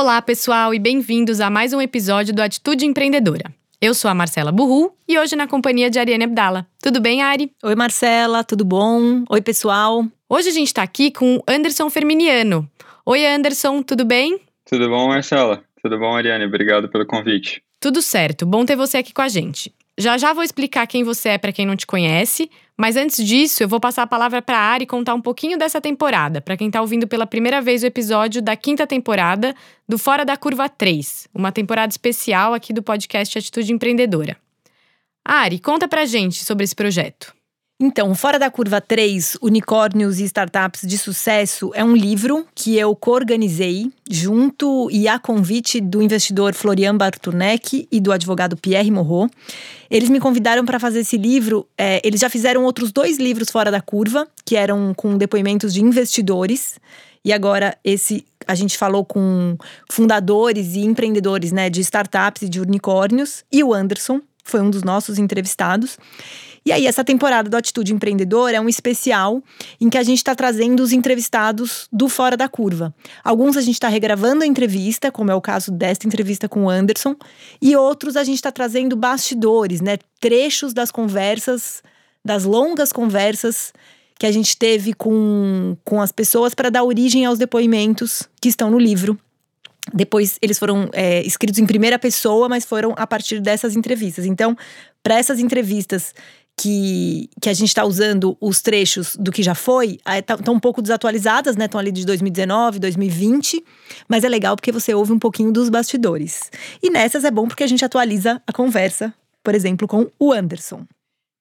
Olá, pessoal, e bem-vindos a mais um episódio do Atitude Empreendedora. Eu sou a Marcela Burru e hoje na companhia de Ariane Abdala. Tudo bem, Ari? Oi, Marcela, tudo bom? Oi, pessoal. Hoje a gente está aqui com Anderson Ferminiano. Oi, Anderson, tudo bem? Tudo bom, Marcela? Tudo bom, Ariane? Obrigado pelo convite. Tudo certo, bom ter você aqui com a gente. Já já vou explicar quem você é para quem não te conhece, mas antes disso, eu vou passar a palavra para a Ari contar um pouquinho dessa temporada, para quem está ouvindo pela primeira vez o episódio da quinta temporada do Fora da Curva 3, uma temporada especial aqui do podcast Atitude Empreendedora. Ari, conta pra gente sobre esse projeto. Então, Fora da Curva 3, Unicórnios e Startups de Sucesso é um livro que eu co-organizei junto e a convite do investidor Florian Bartunek e do advogado Pierre Morro. Eles me convidaram para fazer esse livro. É, eles já fizeram outros dois livros Fora da Curva, que eram com depoimentos de investidores. E agora esse a gente falou com fundadores e empreendedores né, de startups e de unicórnios. E o Anderson foi um dos nossos entrevistados. E aí, essa temporada do Atitude Empreendedor é um especial em que a gente está trazendo os entrevistados do Fora da Curva. Alguns a gente está regravando a entrevista, como é o caso desta entrevista com o Anderson, e outros a gente está trazendo bastidores, né? Trechos das conversas, das longas conversas que a gente teve com, com as pessoas para dar origem aos depoimentos que estão no livro. Depois eles foram é, escritos em primeira pessoa, mas foram a partir dessas entrevistas. Então, para essas entrevistas que, que a gente está usando os trechos do que já foi, estão tá, um pouco desatualizadas, né? Estão ali de 2019, 2020, mas é legal porque você ouve um pouquinho dos bastidores. E nessas é bom porque a gente atualiza a conversa, por exemplo, com o Anderson.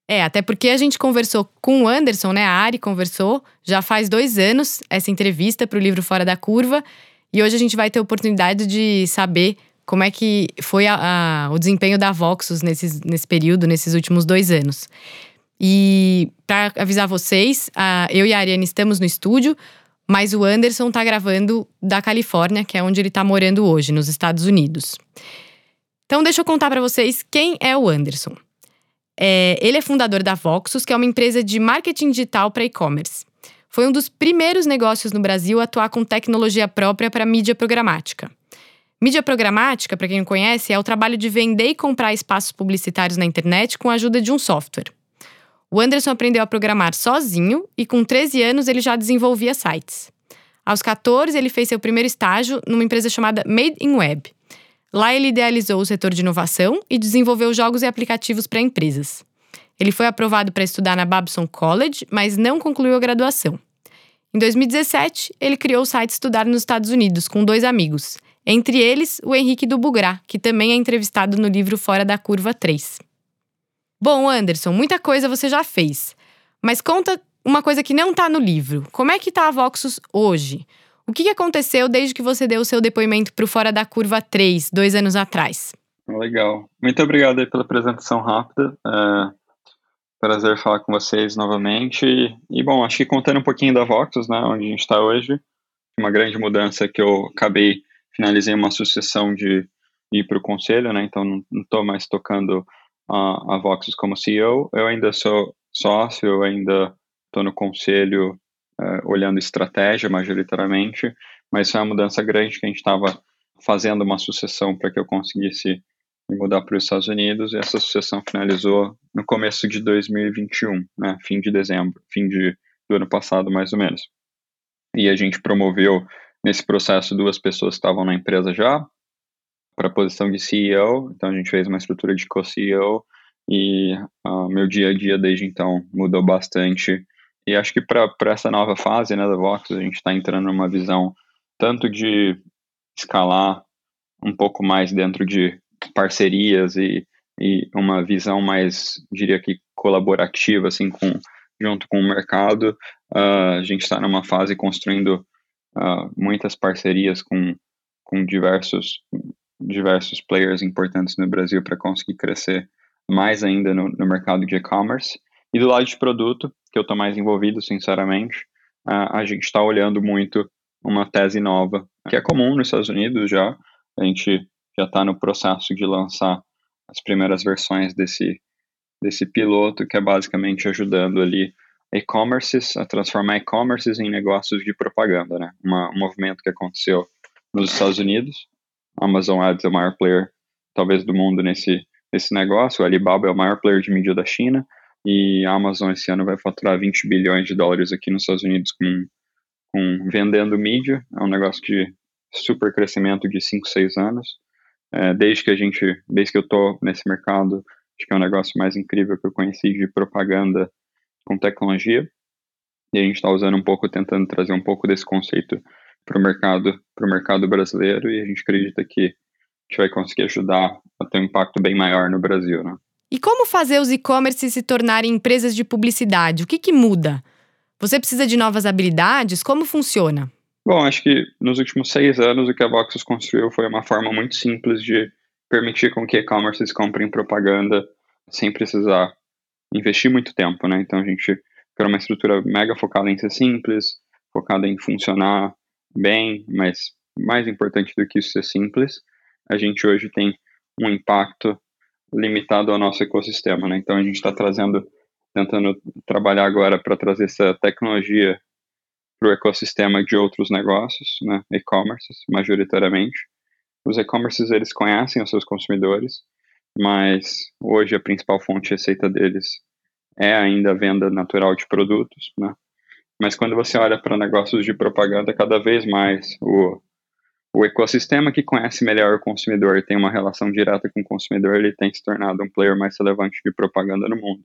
É, até porque a gente conversou com o Anderson, né? A Ari conversou já faz dois anos essa entrevista para o livro Fora da Curva. E hoje a gente vai ter a oportunidade de saber como é que foi a, a, o desempenho da Voxus nesses, nesse período, nesses últimos dois anos. E para avisar vocês, a, eu e a Ariane estamos no estúdio, mas o Anderson está gravando da Califórnia, que é onde ele está morando hoje, nos Estados Unidos. Então, deixa eu contar para vocês quem é o Anderson. É, ele é fundador da Voxus, que é uma empresa de marketing digital para e-commerce. Foi um dos primeiros negócios no Brasil a atuar com tecnologia própria para mídia programática. Mídia programática, para quem não conhece, é o trabalho de vender e comprar espaços publicitários na internet com a ajuda de um software. O Anderson aprendeu a programar sozinho e com 13 anos ele já desenvolvia sites. Aos 14, ele fez seu primeiro estágio numa empresa chamada Made in Web. Lá ele idealizou o setor de inovação e desenvolveu jogos e aplicativos para empresas. Ele foi aprovado para estudar na Babson College, mas não concluiu a graduação. Em 2017, ele criou o site Estudar nos Estados Unidos com dois amigos, entre eles, o Henrique do Bugrá, que também é entrevistado no livro Fora da Curva 3. Bom, Anderson, muita coisa você já fez. Mas conta uma coisa que não está no livro. Como é que está a Voxus hoje? O que aconteceu desde que você deu o seu depoimento para o Fora da Curva 3, dois anos atrás? Legal. Muito obrigado pela apresentação rápida. É, prazer falar com vocês novamente. E, bom, acho que contando um pouquinho da Voxus, né, onde a gente está hoje, uma grande mudança que eu acabei finalizei uma sucessão de ir para o conselho, né? Então não estou mais tocando a, a Voxus como CEO. Eu ainda sou sócio, eu ainda estou no conselho uh, olhando estratégia majoritariamente, mas foi uma mudança grande que a gente estava fazendo uma sucessão para que eu conseguisse me mudar para os Estados Unidos e essa sucessão finalizou no começo de 2021, né? Fim de dezembro, fim de, do ano passado mais ou menos. E a gente promoveu Nesse processo, duas pessoas estavam na empresa já para a posição de CEO, então a gente fez uma estrutura de co-CEO e uh, meu dia a dia desde então mudou bastante. E acho que para essa nova fase né, da Vox, a gente está entrando numa visão tanto de escalar um pouco mais dentro de parcerias e, e uma visão mais, diria que colaborativa, assim, com, junto com o mercado. Uh, a gente está numa fase construindo uh, muitas parcerias com, com diversos, diversos players importantes no Brasil para conseguir crescer mais ainda no, no mercado de e-commerce. E do lado de produto, que eu estou mais envolvido, sinceramente, uh, a gente está olhando muito uma tese nova, que é comum nos Estados Unidos já. A gente já está no processo de lançar as primeiras versões desse, desse piloto, que é basicamente ajudando ali e-commerces, a transformar e-commerces em negócios de propaganda, né? Uma, um movimento que aconteceu nos Estados Unidos. A Amazon Ads é o maior player, talvez, do mundo nesse, nesse negócio. O Alibaba é o maior player de mídia da China. E a Amazon esse ano vai faturar 20 bilhões de dólares aqui nos Estados Unidos com, com vendendo mídia. É um negócio de super crescimento de 5, 6 anos. É, desde que a gente, desde que eu tô nesse mercado, acho que é o negócio mais incrível que eu conheci de propaganda com tecnologia. E a gente está usando um pouco, tentando trazer um pouco desse conceito para o mercado, pro mercado brasileiro e a gente acredita que a gente vai conseguir ajudar a ter um impacto bem maior no Brasil, né? E como fazer os e-commerce se tornarem empresas de publicidade? O que, que muda? Você precisa de novas habilidades? Como funciona? Bom, acho que nos últimos seis anos o que a Voxus construiu foi uma forma muito simples de permitir com que e-commerces comprem propaganda sem precisar investir muito tempo, né? Então a gente criou uma estrutura mega focada em ser simples, focada em funcionar bem, mas mais importante do que isso ser simples, a gente hoje tem um impacto limitado ao nosso ecossistema, né? Então a gente está trazendo, tentando trabalhar agora para trazer essa tecnologia para o ecossistema de outros negócios, né, e-commerces, majoritariamente. Os e-commerces, eles conhecem os seus consumidores, mas hoje a principal fonte de receita deles é ainda a venda natural de produtos, né? Mas quando você olha para negócios de propaganda, cada vez mais o, o ecossistema que conhece melhor o consumidor e tem uma relação direta com o consumidor, ele tem se tornado um player mais relevante de propaganda no mundo.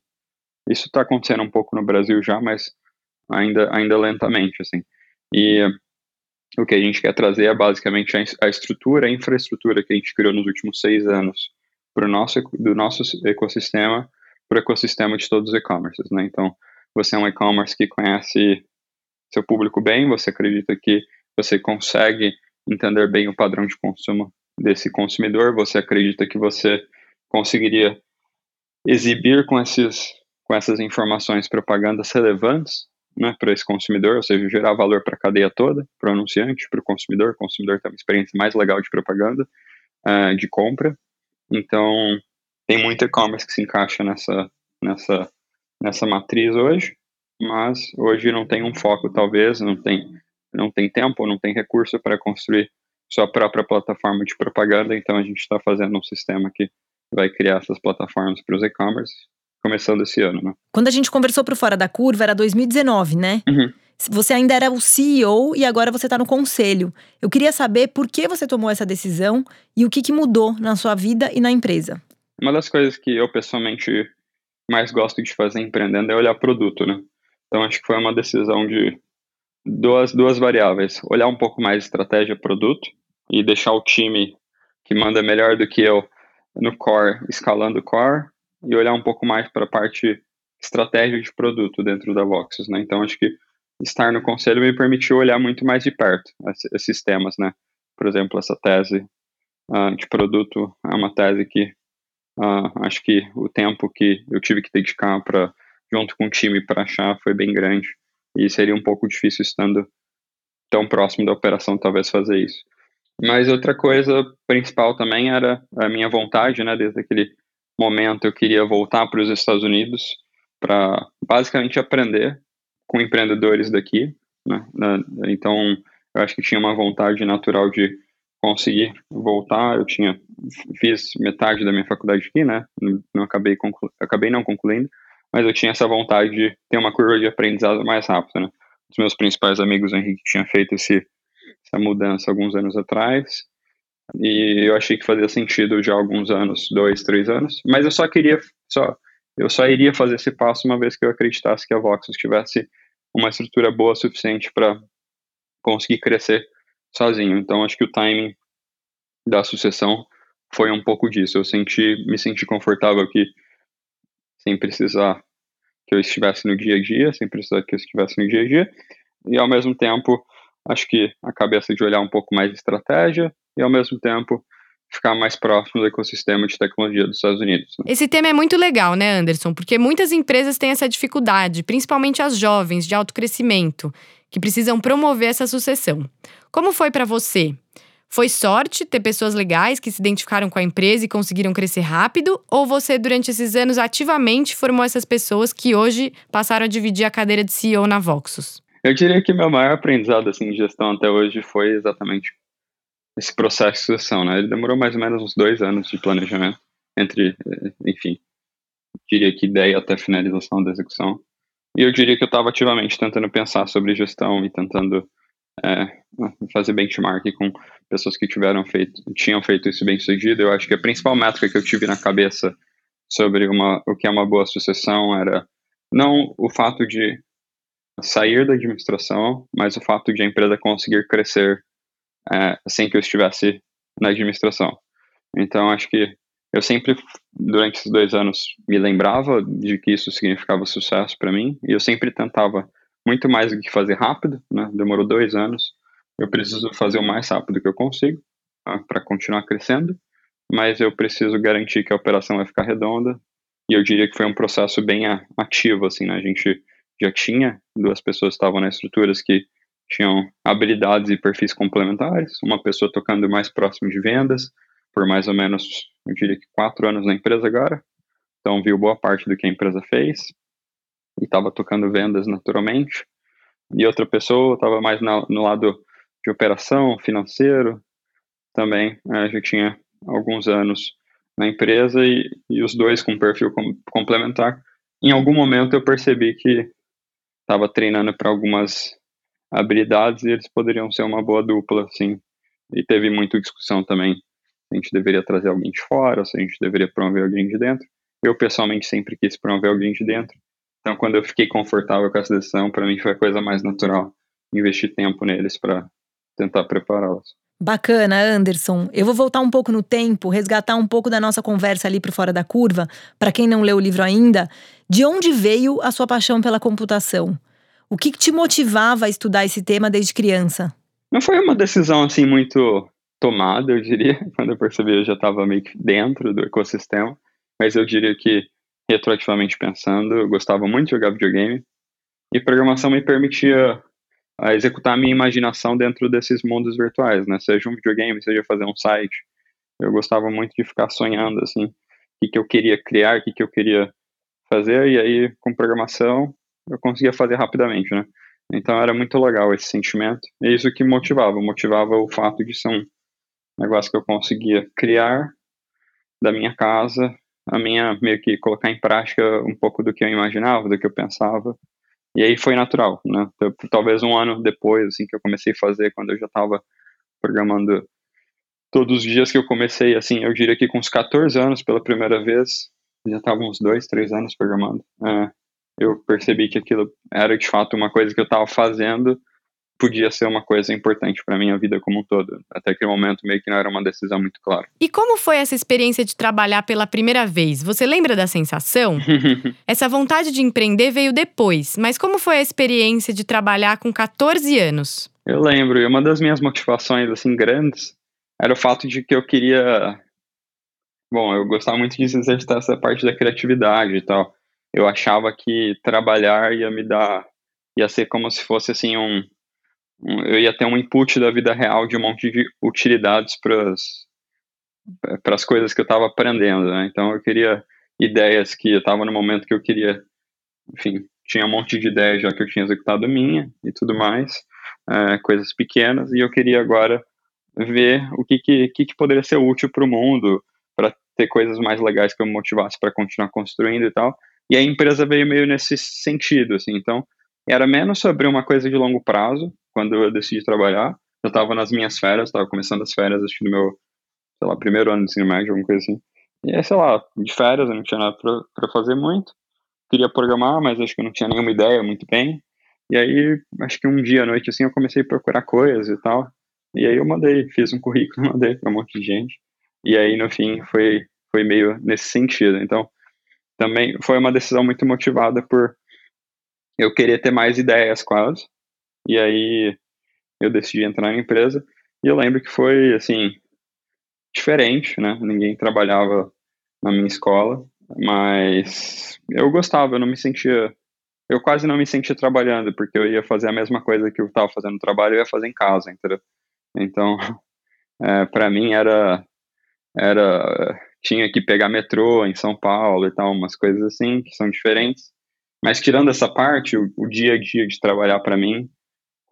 Isso está acontecendo um pouco no Brasil já, mas ainda, ainda lentamente, assim. E o que a gente quer trazer é basicamente a, estrutura, a infraestrutura que a gente criou nos últimos seis anos para o nosso, do nosso ecossistema para o ecossistema de todos os e-commerces, né? Então, você é um e-commerce que conhece seu público bem, você acredita que você consegue entender bem o padrão de consumo desse consumidor, você acredita que você conseguiria exibir com esses com essas informações propagandas relevantes né, para esse consumidor, ou seja, gerar valor para a cadeia toda, para o anunciante, para o consumidor. O consumidor tem uma experiência mais legal de propaganda, uh, de compra. Então, tem muito e-commerce que se encaixa nessa, nessa, nessa matriz hoje, mas hoje não tem um foco, talvez, não tem, não tem tempo, não tem recurso para construir sua própria plataforma de propaganda. Então, a gente está fazendo um sistema que vai criar essas plataformas para os e-commerce começando esse ano, né? Quando a gente conversou pro Fora da Curva, era 2019, né? Uhum. Você ainda era o CEO e agora você está no conselho. Eu queria saber por que você tomou essa decisão e o que, que mudou na sua vida e na empresa. Uma das coisas que eu pessoalmente mais gosto de fazer empreendendo é olhar produto, né? Então acho que foi uma decisão de duas, duas variáveis. Olhar um pouco mais estratégia produto e deixar o time que manda melhor do que eu no core, escalando o core, e olhar um pouco mais para a parte estratégia de produto dentro da Voxus, né? Então acho que estar no conselho me permitiu olhar muito mais de perto esses temas, né? Por exemplo, essa tese uh, de produto é uma tese que uh, acho que o tempo que eu tive que dedicar para junto com o time para achar foi bem grande e seria um pouco difícil estando tão próximo da operação talvez fazer isso. Mas outra coisa principal também era a minha vontade, né? Desde aquele momento eu queria voltar para os Estados Unidos para basicamente aprender com empreendedores daqui, né? Então, eu acho que tinha uma vontade natural de conseguir voltar. Eu tinha fiz metade da minha faculdade aqui, né? Não acabei conclu, acabei não concluindo, mas eu tinha essa vontade de ter uma curva de aprendizado mais rápida, né? Os meus principais amigos, Henrique, tinha feito esse, essa mudança alguns anos atrás. E eu achei que fazia sentido já há alguns anos, dois, três anos. Mas eu só queria, só, eu só iria fazer esse passo uma vez que eu acreditasse que a Voxus tivesse uma estrutura boa suficiente para conseguir crescer sozinho. Então acho que o timing da sucessão foi um pouco disso. Eu senti, me senti confortável aqui, sem precisar que eu estivesse no dia a dia, sem precisar que eu estivesse no dia a dia, e ao mesmo tempo acho que a cabeça de olhar um pouco mais estratégia e ao mesmo tempo ficar mais próximo do ecossistema de tecnologia dos Estados Unidos. Né? Esse tema é muito legal, né, Anderson? Porque muitas empresas têm essa dificuldade, principalmente as jovens de alto crescimento, que precisam promover essa sucessão. Como foi para você? Foi sorte ter pessoas legais que se identificaram com a empresa e conseguiram crescer rápido? Ou você, durante esses anos, ativamente formou essas pessoas que hoje passaram a dividir a cadeira de CEO na Voxus? Eu diria que meu maior aprendizado assim, de gestão até hoje foi exatamente esse processo de sucessão, né? Ele demorou mais ou menos uns dois anos de planejamento, entre, eh, enfim, diria que ideia até finalização da execução. E eu diria que eu estava ativamente tentando pensar sobre gestão e tentando é, fazer benchmark com pessoas que tiveram feito, tinham feito isso bem sucedido. Eu acho que a principal métrica que eu tive na cabeça sobre uma, o que é uma boa sucessão era não o fato de sair da administração, mas o fato de a empresa conseguir crescer é, sem que eu estivesse na administração. Então, acho que eu sempre, durante esses dois anos, me lembrava de que isso significava sucesso para mim, e eu sempre tentava muito mais do que fazer rápido, né? Demorou dois anos. Eu preciso fazer o mais rápido que eu consigo tá? para continuar crescendo, mas eu preciso garantir que a operação vai ficar redonda. E eu diria que foi um processo bem ativo, assim, né? A gente já tinha duas pessoas que estavam nas estruturas que tinham habilidades e perfis complementares, uma pessoa tocando mais próximo de vendas, por mais ou menos, eu diria que quatro anos na empresa agora, então viu boa parte do que a empresa fez, e estava tocando vendas naturalmente, e outra pessoa estava mais na, no lado de operação, financeiro, também, é, já tinha alguns anos na empresa, e, e os dois com perfil com, complementar. Em algum momento eu percebi que estava treinando para algumas habilidades e eles poderiam ser uma boa dupla, assim. E teve muita discussão também se a gente deveria trazer alguém de fora, se a gente deveria promover alguém de dentro. Eu, pessoalmente, sempre quis promover alguém de dentro. Então, quando eu fiquei confortável com essa decisão, para mim foi a coisa mais natural investir tempo neles para tentar prepará-los. Bacana, Anderson. Eu vou voltar um pouco no tempo, resgatar um pouco da nossa conversa ali para fora da curva. Para quem não leu o livro ainda, de onde veio a sua paixão pela computação? O que, que te motivava a estudar esse tema desde criança? Não foi uma decisão assim muito tomada, eu diria. Quando eu percebi, eu já estava meio que dentro do ecossistema. Mas eu diria que, retroativamente pensando, eu gostava muito de jogar videogame. E programação me permitia a executar a minha imaginação dentro desses mundos virtuais, né? Seja um videogame, seja fazer um site. Eu gostava muito de ficar sonhando, assim, o que, que eu queria criar, o que, que eu queria fazer. E aí, com programação, eu conseguia fazer rapidamente, né? Então era muito legal esse sentimento. E isso que motivava, motivava o fato de ser um negócio que eu conseguia criar da minha casa, a minha meio que colocar em prática um pouco do que eu imaginava, do que eu pensava. E aí foi natural, né? Talvez um ano depois, assim, que eu comecei a fazer, quando eu já estava programando todos os dias que eu comecei, assim, eu diria que com uns 14 anos pela primeira vez, já estava uns dois, três anos programando. É, eu percebi que aquilo era de fato uma coisa que eu estava fazendo, podia ser uma coisa importante para minha vida como um todo. Até aquele momento meio que não era uma decisão muito clara. E como foi essa experiência de trabalhar pela primeira vez? Você lembra da sensação? essa vontade de empreender veio depois, mas como foi a experiência de trabalhar com 14 anos? Eu lembro, e uma das minhas motivações assim grandes era o fato de que eu queria Bom, eu gostava muito de exercitar essa parte da criatividade e tal eu achava que trabalhar ia me dar, ia ser como se fosse assim um, um eu ia ter um input da vida real de um monte de utilidades para as coisas que eu estava aprendendo, né? Então eu queria ideias que eu estava no momento que eu queria, enfim, tinha um monte de ideias já que eu tinha executado minha e tudo mais, é, coisas pequenas, e eu queria agora ver o que, que, que poderia ser útil para o mundo, para ter coisas mais legais que eu me motivasse para continuar construindo e tal. E a empresa veio meio nesse sentido, assim. Então, era menos sobre uma coisa de longo prazo, quando eu decidi trabalhar. Eu estava nas minhas férias, estava começando as férias, acho que no meu, sei lá, primeiro ano de ensino médio, alguma coisa assim. E aí, sei lá, de férias, eu não tinha nada para fazer muito. Queria programar, mas acho que não tinha nenhuma ideia muito bem. E aí, acho que um dia à noite, assim, eu comecei a procurar coisas e tal. E aí eu mandei, fiz um currículo, mandei para um monte de gente. E aí, no fim, foi, foi meio nesse sentido. Então, também foi uma decisão muito motivada por eu querer ter mais ideias quase. E aí eu decidi entrar na empresa. E eu lembro que foi, assim, diferente, né? Ninguém trabalhava na minha escola, mas eu gostava, eu não me sentia. Eu quase não me sentia trabalhando, porque eu ia fazer a mesma coisa que eu estava fazendo no trabalho, eu ia fazer em casa, entendeu? Então, é, para mim era era tinha que pegar metrô em São Paulo e tal, umas coisas assim que são diferentes. Mas tirando essa parte, o, o dia a dia de trabalhar para mim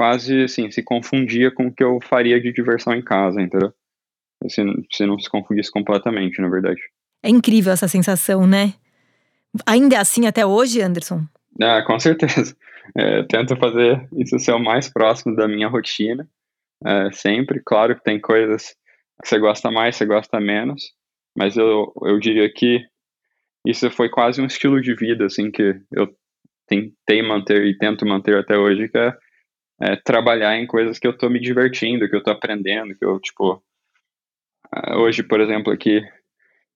quase assim, se confundia com o que eu faria de diversão em casa, entendeu? Se, se não se confundisse completamente, na verdade. É incrível essa sensação, né? Ainda é assim até hoje, Anderson? Ah, com certeza. É, tento fazer isso ser o mais próximo da minha rotina, é, sempre. Claro que tem coisas que você gosta mais, você gosta menos, mas eu, eu diria que isso foi quase um estilo de vida, assim, que eu tentei manter e tento manter até hoje, que é, é trabalhar em coisas que eu tô me divertindo, que eu tô aprendendo, que eu, tipo, ah, hoje, por exemplo, aqui,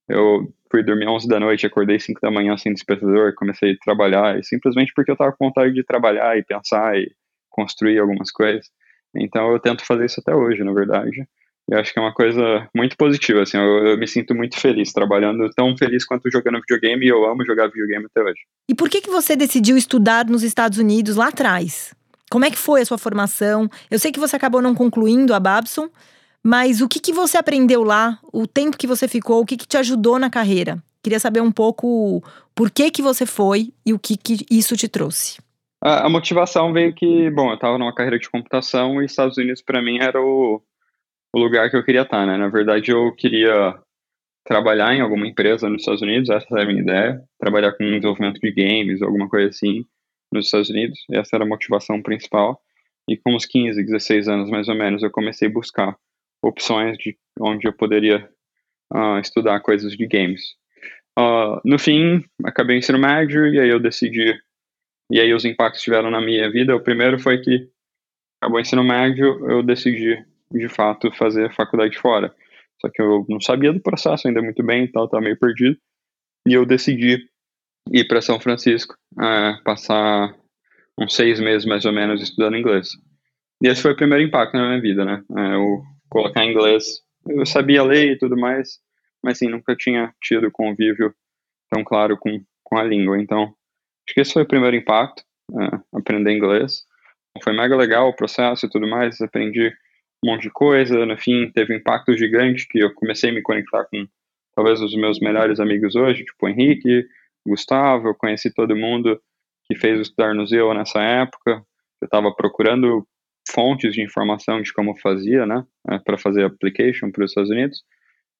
eu fui dormir 11 da noite, acordei 5 da manhã sem despertador, comecei a trabalhar, e simplesmente porque eu tava com vontade de trabalhar e pensar e construir algumas coisas. Então eu tento fazer isso até hoje, na verdade. E acho que é uma coisa muito positiva, assim, eu, eu, me sinto muito feliz trabalhando, tão feliz quanto jogando videogame, e eu amo jogar videogame até hoje. E por que, que você decidiu estudar nos Estados Unidos lá atrás? Como é que foi a sua formação? Eu sei que você acabou não concluindo a Babson, mas o que, que você aprendeu lá, o tempo que você ficou, o que, que te ajudou na carreira? Queria saber um pouco por que, que você foi e o que, que isso te trouxe. A, a motivação veio que, bom, eu estava numa carreira de computação e Estados Unidos para mim era o, o lugar que eu queria estar, tá, né? Na verdade, eu queria trabalhar em alguma empresa nos Estados Unidos, essa era a minha ideia, trabalhar com desenvolvimento de games, alguma coisa assim, nos Estados Unidos, essa era a motivação principal. E com uns 15, 16 anos mais ou menos, eu comecei a buscar opções de onde eu poderia uh, estudar coisas de games. Uh, no fim, acabei o ensino médio e aí eu decidi, e aí os impactos tiveram na minha vida. O primeiro foi que acabou o ensino médio, eu decidi de fato fazer faculdade fora. Só que eu não sabia do processo ainda muito bem, então estava meio perdido. E eu decidi ir para São Francisco, uh, passar uns seis meses mais ou menos estudando inglês. E esse foi o primeiro impacto na minha vida, né? Uh, eu colocar inglês. Eu sabia ler e tudo mais, mas sim, nunca tinha tido convívio tão claro com, com a língua. Então, acho que esse foi o primeiro impacto, uh, aprender inglês. Foi mega legal o processo e tudo mais, aprendi um monte de coisa. No fim, teve um impacto gigante que eu comecei a me conectar com talvez os meus melhores amigos hoje, tipo o Henrique, Gustavo, eu conheci todo mundo que fez o Estudar no Zeu nessa época. Eu estava procurando fontes de informação de como fazia, né, é, para fazer application para os Estados Unidos.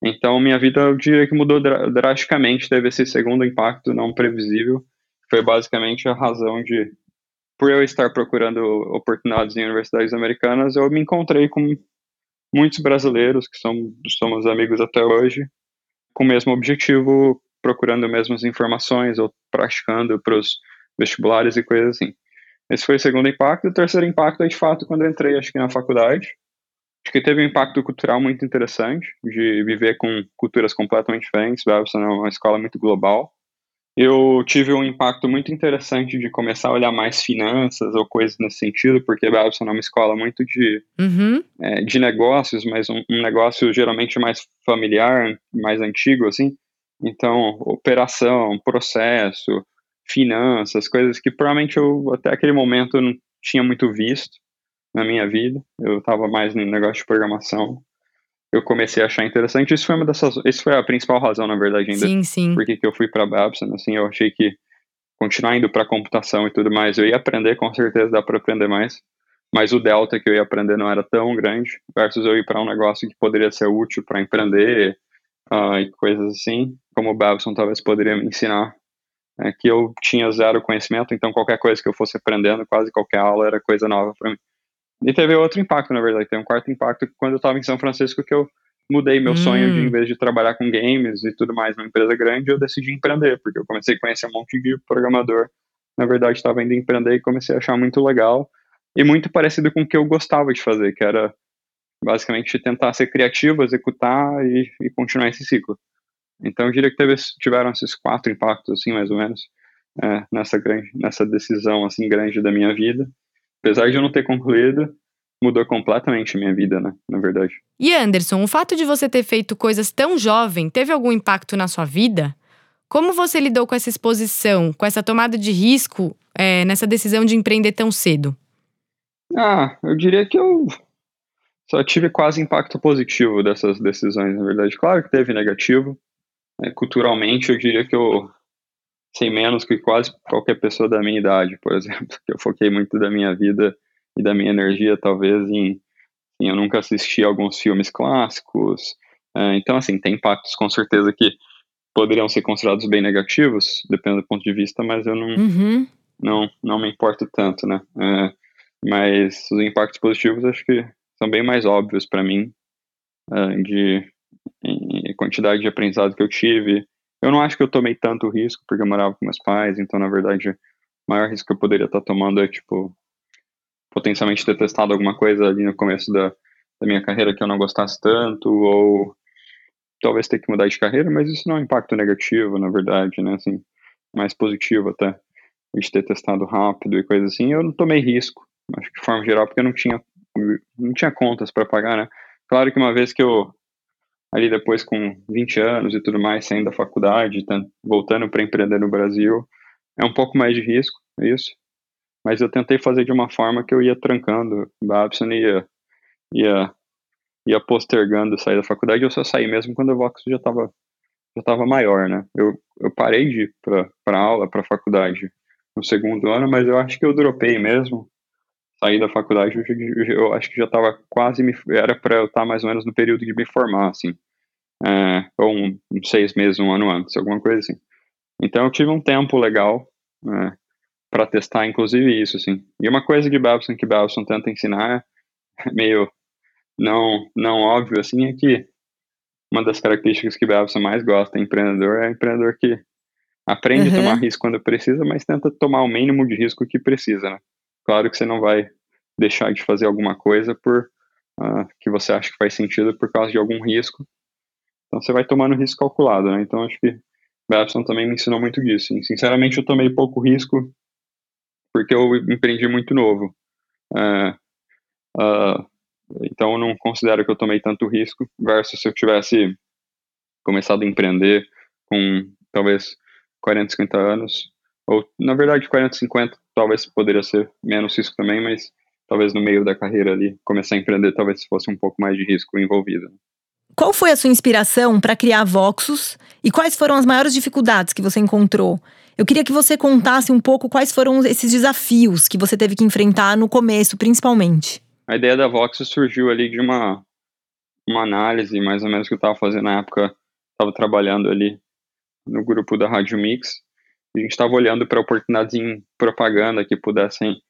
Então, minha vida, eu diria que mudou drasticamente, teve esse segundo impacto não previsível, foi basicamente a razão de, por eu estar procurando oportunidades em universidades americanas, eu me encontrei com muitos brasileiros que são, somos amigos até hoje, com o mesmo objetivo, procurando as mesmas informações ou praticando para os vestibulares e coisas assim. Esse foi o segundo impacto. O terceiro impacto é, de fato, quando eu entrei, acho que na faculdade. Acho que teve um impacto cultural muito interessante, de viver com culturas completamente diferentes. Babson é uma escola muito global. Eu tive um impacto muito interessante de começar a olhar mais finanças ou coisas nesse sentido, porque Babson é uma escola muito de, uhum. é, de negócios, mas um, um negócio geralmente mais familiar, mais antigo, assim. Então, operação, processo, finanças, coisas que provavelmente eu até aquele momento não tinha muito visto na minha vida. Eu estava mais no negócio de programação. Eu comecei a achar interessante. Isso foi uma dessas, isso foi a principal razão, na verdade, ainda. Sim, sim. Porque que eu fui para Babson, assim, eu achei que continuar indo para computação e tudo mais, eu ia aprender, com certeza dá para aprender mais. Mas o delta que eu ia aprender não era tão grande, versus eu ir para um negócio que poderia ser útil para empreender uh, e coisas assim, como o Babson talvez poderia me ensinar é, que eu tinha zero conhecimento, então qualquer coisa que eu fosse aprendendo, quase qualquer aula era coisa nova para mim. E teve outro impacto, na verdade, tem um quarto impacto quando eu estava em São Francisco que eu mudei meu hum. sonho de, em vez de trabalhar com games e tudo mais numa empresa grande, eu decidi empreender, porque eu comecei a conhecer um monte de programador. Na verdade, estava indo empreender e comecei a achar muito legal e muito parecido com o que eu gostava de fazer, que era basicamente tentar ser criativo, executar e, e continuar esse ciclo. Então, eu diria que teve, tiveram esses quatro impactos, assim, mais ou menos, é, nessa, grande, nessa decisão, assim, grande da minha vida. Apesar de eu não ter concluído, mudou completamente a minha vida, né, na verdade. E Anderson, o fato de você ter feito coisas tão jovem teve algum impacto na sua vida? Como você lidou com essa exposição, com essa tomada de risco, é, nessa decisão de empreender tão cedo? Ah, eu diria que eu só tive quase impacto positivo dessas decisões, na verdade. Claro que teve negativo, é, culturalmente, eu diria que eu sei menos que quase qualquer pessoa da minha idade, por exemplo, que eu foquei muito da minha vida e da minha energia, talvez, em, em eu nunca assisti alguns filmes clássicos. Uh, então, assim, tem impactos com certeza que poderiam ser considerados bem negativos, dependendo do ponto de vista, mas eu não, uhum. não, não me importo tanto, né? Uh, mas os impactos positivos acho que são bem mais óbvios para mim, uh, de quantidade de aprendizado que eu tive. Eu não acho que eu tomei tanto risco, porque eu morava com meus pais, então, na verdade, o maior risco que eu poderia estar tomando é, tipo, potencialmente ter testado alguma coisa ali no começo da, da minha carreira que eu não gostasse tanto, ou talvez ter que mudar de carreira, mas isso não é um impacto negativo, na verdade, né, assim, mais positivo até, de ter testado rápido e coisa assim, eu não tomei risco, acho que de forma geral, porque eu não tinha, não tinha contas para pagar, né, claro que uma vez que eu, ali depois com 20 anos e tudo mais, saindo da faculdade, voltando para empreender no Brasil, é um pouco mais de risco, é isso, mas eu tentei fazer de uma forma que eu ia trancando, Babson ia, ia, ia postergando sair da faculdade, eu só saí mesmo quando o Vox já estava já tava maior, né? Eu, eu parei de ir para aula, para faculdade no segundo ano, mas eu acho que eu dropei mesmo, saí da faculdade, eu, eu acho que já estava quase, me, era para eu estar tá mais ou menos no período de me formar, assim, é, ou um, seis meses, um ano antes, alguma coisa assim. Então eu tive um tempo legal, é, para testar, inclusive, isso, assim. E uma coisa que Babson, que Babson tenta ensinar, meio não, não óbvio, assim, é que uma das características que Babson mais gosta em empreendedor é empreendedor que aprende uhum. a tomar risco quando precisa, mas tenta tomar o mínimo de risco que precisa, né? Claro que você não vai deixar de fazer alguma coisa por uh, que você acha que faz sentido por causa de algum risco. Então você vai tomando risco calculado, né? Então acho que Babson também me ensinou muito disso. E, sinceramente, eu tomei pouco risco porque eu empreendi muito novo. Uh, uh, então, eu não considero que eu tomei tanto risco, versus se eu tivesse começado a empreender com talvez 40, 50 anos, ou na verdade 40, 50 talvez poderia ser menos risco também, mas talvez no meio da carreira ali, começar a empreender talvez fosse um pouco mais de risco envolvido. Qual foi a sua inspiração para criar Voxus e quais foram as maiores dificuldades que você encontrou? Eu queria que você contasse um pouco quais foram esses desafios que você teve que enfrentar no começo, principalmente. A ideia da Voxus surgiu ali de uma, uma análise, mais ou menos, que eu estava fazendo na época. Estava trabalhando ali no grupo da Rádio Mix. A gente estava olhando para oportunidades em propaganda que pudessem,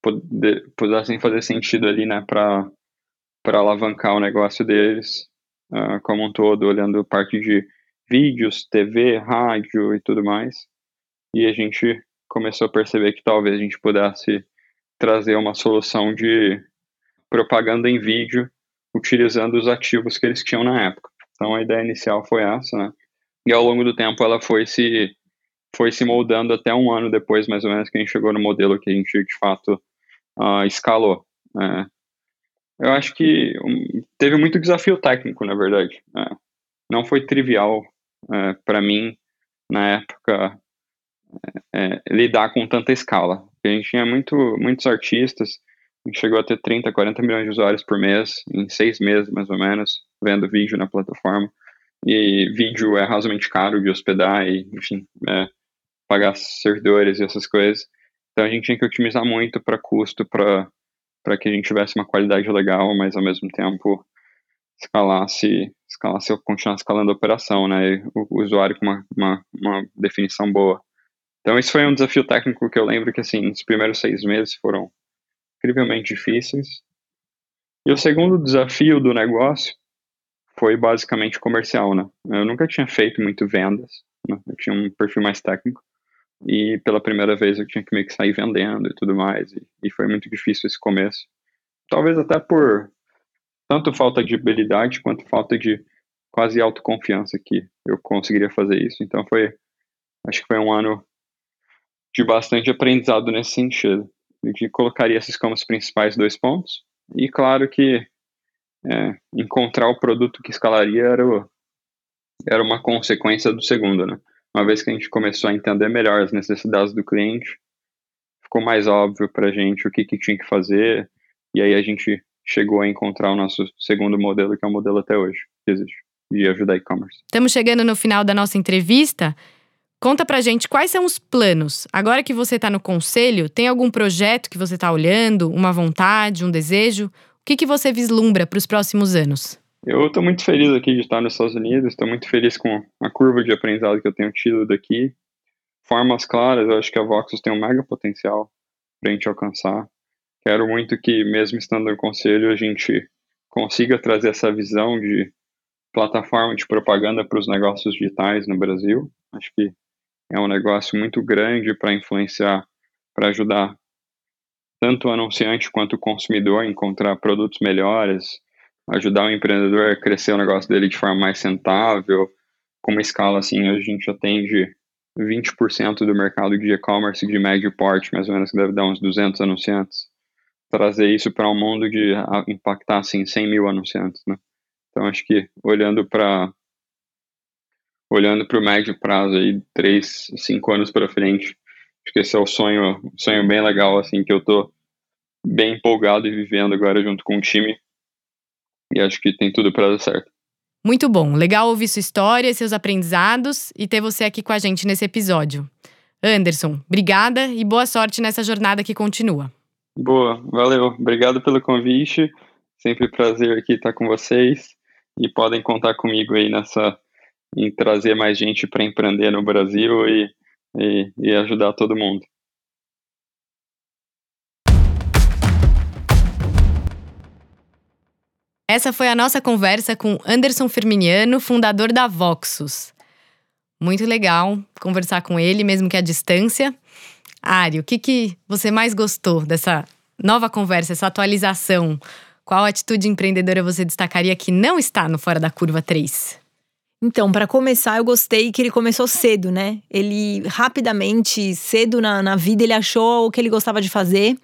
poder, pudessem fazer sentido ali, né, para alavancar o negócio deles uh, como um todo, olhando parte de vídeos, TV, rádio e tudo mais. E a gente começou a perceber que talvez a gente pudesse trazer uma solução de propaganda em vídeo utilizando os ativos que eles tinham na época. Então a ideia inicial foi essa, né? E ao longo do tempo ela foi se foi se moldando até um ano depois, mais ou menos, que a gente chegou no modelo que a gente de fato uh, escalou. Né? Eu acho que um, teve muito desafio técnico, na verdade. Né? Não foi trivial uh, para mim, na época, é, lidar com tanta escala. A gente tinha muito, muitos artistas, a gente chegou a ter 30, 40 milhões de usuários por mês, em seis meses mais ou menos, vendo vídeo na plataforma. E vídeo é razoavelmente caro de hospedar e, enfim, é, pagar servidores e essas coisas. Então a gente tinha que otimizar muito para custo, para que a gente tivesse uma qualidade legal, mas ao mesmo tempo escalasse, escalasse continuar escalando a operação, né? O, o usuário com uma, uma, uma, definição boa. Então, isso foi um desafio técnico que eu lembro que, assim, os primeiros seis meses foram incrivelmente difíceis. E o segundo desafio do negócio foi basicamente comercial, né? Eu nunca tinha feito muito vendas, né? eu tinha um perfil mais técnico. E pela primeira vez eu tinha que meio que sair vendendo e tudo mais. E, e foi muito difícil esse começo. Talvez até por tanto falta de habilidade quanto falta de quase autoconfiança que eu conseguiria fazer isso. Então foi, acho que foi um ano de bastante aprendizado nesse sentido. Eu colocaria esses como os principais dois pontos. E claro que é, encontrar o produto que escalaria era, o, era uma consequência do segundo, né? Uma vez que a gente começou a entender melhor as necessidades do cliente, ficou mais óbvio para a gente o que, que tinha que fazer, e aí a gente chegou a encontrar o nosso segundo modelo, que é o modelo até hoje que existe, de ajudar e-commerce. Estamos chegando no final da nossa entrevista. Conta pra gente quais são os planos. Agora que você está no conselho, tem algum projeto que você está olhando, uma vontade, um desejo? O que, que você vislumbra para os próximos anos? Eu estou muito feliz aqui de estar nos Estados Unidos, estou muito feliz com a curva de aprendizado que eu tenho tido daqui. Formas claras, eu acho que a Voxus tem um mega potencial para a gente alcançar. Quero muito que, mesmo estando no conselho, a gente consiga trazer essa visão de plataforma de propaganda para os negócios digitais no Brasil. Acho que é um negócio muito grande para influenciar, para ajudar tanto o anunciante quanto o consumidor a encontrar produtos melhores, ajudar o empreendedor a crescer o negócio dele de forma mais rentável. Com uma escala assim, a gente atende 20% do mercado de e-commerce de médio porte, mais ou menos, que deve dar uns 200 anunciantes. Trazer isso para um mundo de impactar assim 100 mil anunciantes, né? Então acho que olhando para olhando para o médio prazo aí, três, cinco anos para frente, acho que esse é o sonho, sonho bem legal assim que eu tô bem empolgado e vivendo agora junto com o time. E acho que tem tudo para dar certo. Muito bom, legal ouvir sua história, seus aprendizados e ter você aqui com a gente nesse episódio. Anderson, obrigada e boa sorte nessa jornada que continua. Boa, valeu. Obrigado pelo convite. Sempre prazer aqui estar com vocês e podem contar comigo aí nessa em trazer mais gente para empreender no Brasil e, e, e ajudar todo mundo. Essa foi a nossa conversa com Anderson Firminiano, fundador da Voxus. Muito legal conversar com ele, mesmo que à distância. Ari, o que, que você mais gostou dessa nova conversa, essa atualização? Qual atitude empreendedora você destacaria que não está no Fora da Curva 3? Então, para começar, eu gostei que ele começou cedo, né? Ele rapidamente, cedo na, na vida, ele achou o que ele gostava de fazer.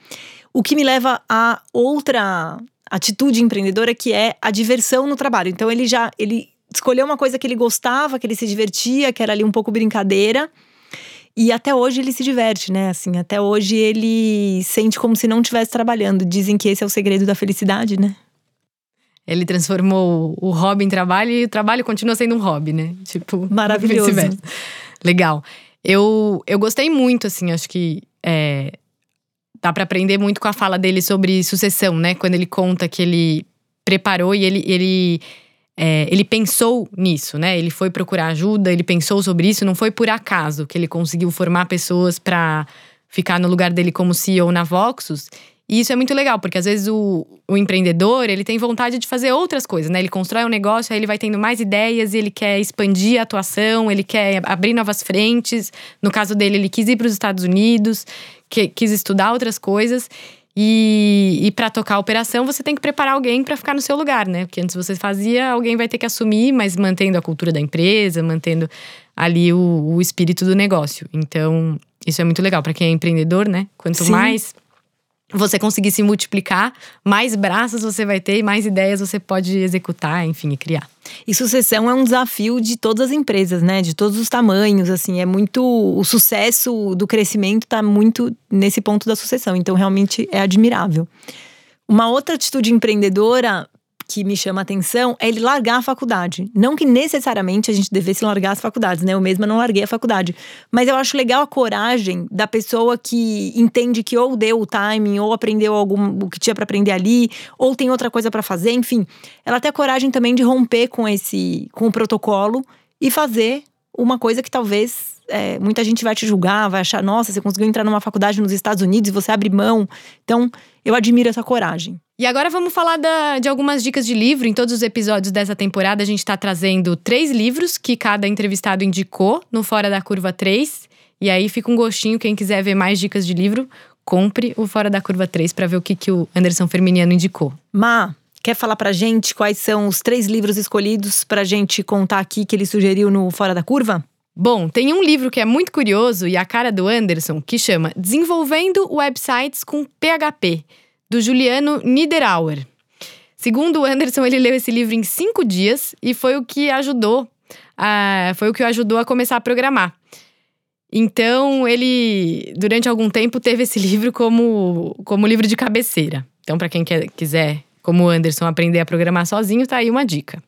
O que me leva a outra atitude empreendedora que é a diversão no trabalho. Então ele já ele escolheu uma coisa que ele gostava, que ele se divertia, que era ali um pouco brincadeira. E até hoje ele se diverte, né? Assim, até hoje ele sente como se não estivesse trabalhando. Dizem que esse é o segredo da felicidade, né? Ele transformou o hobby em trabalho e o trabalho continua sendo um hobby, né? Tipo, maravilhoso. Legal. Eu, eu gostei muito, assim, acho que é, dá para aprender muito com a fala dele sobre sucessão, né? Quando ele conta que ele preparou e ele, ele, é, ele pensou nisso, né? Ele foi procurar ajuda, ele pensou sobre isso, não foi por acaso que ele conseguiu formar pessoas para ficar no lugar dele como CEO na Voxus. E isso é muito legal, porque às vezes o, o empreendedor, ele tem vontade de fazer outras coisas, né? Ele constrói um negócio, aí ele vai tendo mais ideias, ele quer expandir a atuação, ele quer abrir novas frentes. No caso dele, ele quis ir para os Estados Unidos, que, quis estudar outras coisas. E, e para tocar a operação, você tem que preparar alguém para ficar no seu lugar, né? Porque antes você fazia, alguém vai ter que assumir, mas mantendo a cultura da empresa, mantendo ali o, o espírito do negócio. Então, isso é muito legal para quem é empreendedor, né? Quanto Sim. mais você conseguir se multiplicar, mais braços você vai ter e mais ideias você pode executar, enfim, e criar. E sucessão é um desafio de todas as empresas, né? De todos os tamanhos, assim, é muito o sucesso do crescimento está muito nesse ponto da sucessão, então realmente é admirável. Uma outra atitude empreendedora que me chama a atenção é ele largar a faculdade. Não que necessariamente a gente devesse largar as faculdades, né? Eu mesma não larguei a faculdade. Mas eu acho legal a coragem da pessoa que entende que ou deu o timing, ou aprendeu algum, o que tinha para aprender ali, ou tem outra coisa para fazer, enfim. Ela tem a coragem também de romper com esse com o protocolo e fazer uma coisa que talvez é, muita gente vai te julgar, vai achar, nossa, você conseguiu entrar numa faculdade nos Estados Unidos e você abre mão. Então, eu admiro essa coragem. E agora vamos falar da, de algumas dicas de livro. Em todos os episódios dessa temporada, a gente está trazendo três livros que cada entrevistado indicou no Fora da Curva 3. E aí fica um gostinho, quem quiser ver mais dicas de livro, compre o Fora da Curva 3 para ver o que, que o Anderson Ferminiano indicou. Ma, quer falar pra gente quais são os três livros escolhidos pra gente contar aqui que ele sugeriu no Fora da Curva? Bom, tem um livro que é muito curioso e a cara do Anderson que chama Desenvolvendo Websites com PHP do Juliano Niederauer. Segundo o Anderson, ele leu esse livro em cinco dias e foi o que ajudou a, foi o que o ajudou a começar a programar. Então, ele, durante algum tempo, teve esse livro como, como livro de cabeceira. Então, para quem quer, quiser, como o Anderson, aprender a programar sozinho, tá aí uma dica.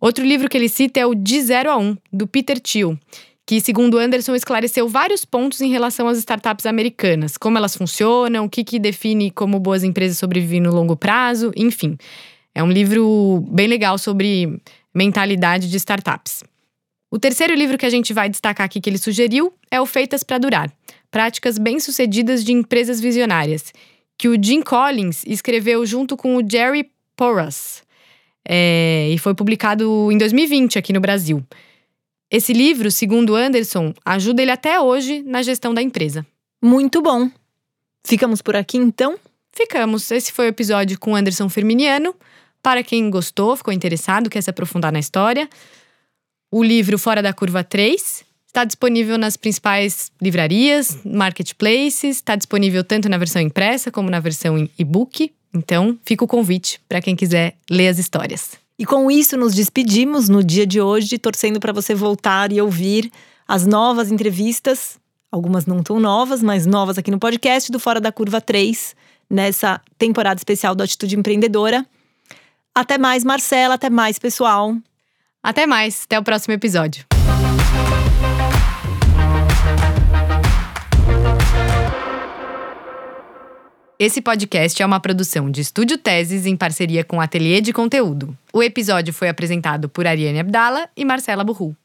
Outro livro que ele cita é o De Zero a Um, do Peter Thiel, que, segundo Anderson, esclareceu vários pontos em relação às startups americanas, como elas funcionam, o que, que define como boas empresas sobrevivem no longo prazo, enfim. É um livro bem legal sobre mentalidade de startups. O terceiro livro que a gente vai destacar aqui que ele sugeriu é o Feitas para Durar Práticas Bem-Sucedidas de Empresas Visionárias, que o Jim Collins escreveu junto com o Jerry Porras. É, e foi publicado em 2020 aqui no Brasil. Esse livro, segundo Anderson, ajuda ele até hoje na gestão da empresa. Muito bom. Ficamos por aqui então? Ficamos. Esse foi o episódio com Anderson Firminiano. Para quem gostou, ficou interessado, quer se aprofundar na história, o livro Fora da Curva 3 está disponível nas principais livrarias, marketplaces, está disponível tanto na versão impressa como na versão em e-book. Então, fica o convite para quem quiser ler as histórias. E com isso, nos despedimos no dia de hoje, torcendo para você voltar e ouvir as novas entrevistas, algumas não tão novas, mas novas aqui no podcast do Fora da Curva 3, nessa temporada especial do Atitude Empreendedora. Até mais, Marcela, até mais, pessoal. Até mais, até o próximo episódio. Esse podcast é uma produção de Estúdio Teses em parceria com Ateliê de Conteúdo. O episódio foi apresentado por Ariane Abdala e Marcela Burru.